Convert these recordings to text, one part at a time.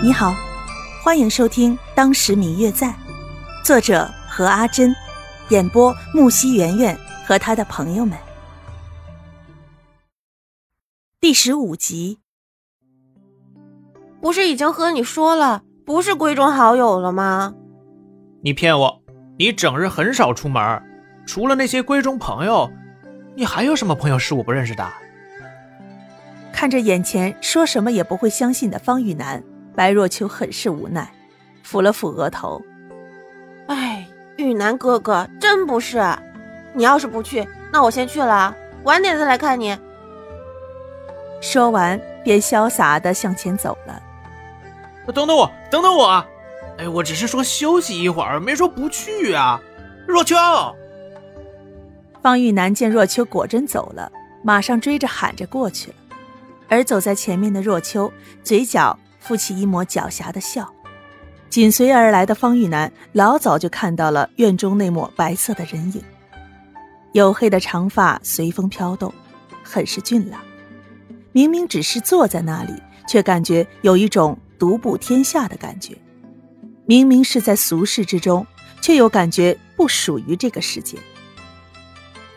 你好，欢迎收听《当时明月在》，作者何阿珍，演播木西圆圆和他的朋友们。第十五集，不是已经和你说了，不是闺中好友了吗？你骗我！你整日很少出门，除了那些闺中朋友，你还有什么朋友是我不认识的？看着眼前说什么也不会相信的方玉楠。白若秋很是无奈，抚了抚额头。哎，玉楠哥哥真不是，你要是不去，那我先去了，晚点再来看你。说完，便潇洒的向前走了。等等我，等等我！哎，我只是说休息一会儿，没说不去啊。若秋，方玉楠见若秋果真走了，马上追着喊着过去了。而走在前面的若秋，嘴角。浮起一抹狡黠的笑，紧随而来的方玉楠老早就看到了院中那抹白色的人影，黝黑的长发随风飘动，很是俊朗。明明只是坐在那里，却感觉有一种独步天下的感觉；明明是在俗世之中，却又感觉不属于这个世界。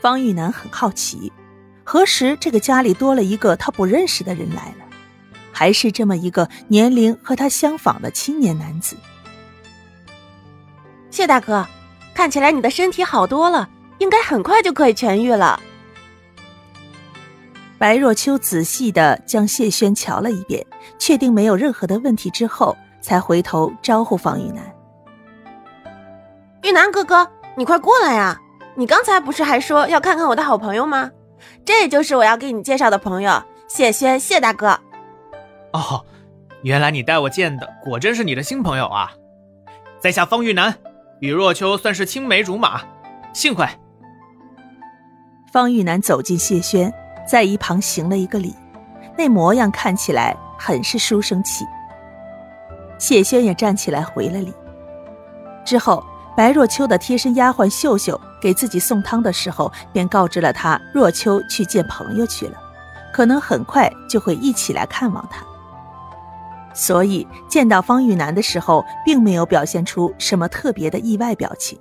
方玉楠很好奇，何时这个家里多了一个他不认识的人来了？还是这么一个年龄和他相仿的青年男子。谢大哥，看起来你的身体好多了，应该很快就可以痊愈了。白若秋仔细的将谢轩瞧了一遍，确定没有任何的问题之后，才回头招呼方玉楠：“玉楠哥哥，你快过来呀！你刚才不是还说要看看我的好朋友吗？这就是我要给你介绍的朋友，谢轩，谢大哥。”哦，原来你带我见的果真是你的新朋友啊！在下方玉楠，与若秋算是青梅竹马，幸会。方玉楠走进谢轩，在一旁行了一个礼，那模样看起来很是书生气。谢轩也站起来回了礼。之后，白若秋的贴身丫鬟秀秀给自己送汤的时候，便告知了他若秋去见朋友去了，可能很快就会一起来看望他。所以见到方玉楠的时候，并没有表现出什么特别的意外表情。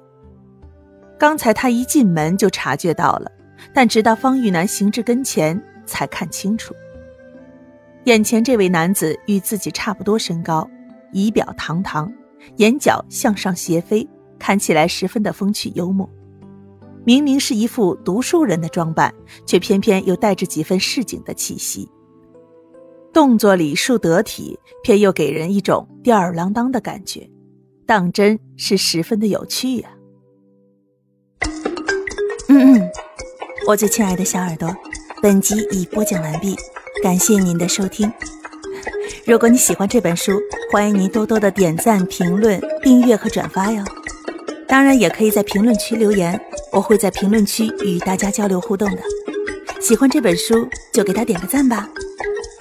刚才他一进门就察觉到了，但直到方玉楠行至跟前，才看清楚，眼前这位男子与自己差不多身高，仪表堂堂，眼角向上斜飞，看起来十分的风趣幽默。明明是一副读书人的装扮，却偏偏又带着几分市井的气息。动作礼数得体，偏又给人一种吊儿郎当的感觉，当真是十分的有趣呀。嗯嗯，我最亲爱的小耳朵，本集已播讲完毕，感谢您的收听。如果你喜欢这本书，欢迎您多多的点赞、评论、订阅和转发哟。当然，也可以在评论区留言，我会在评论区与大家交流互动的。喜欢这本书，就给他点个赞吧。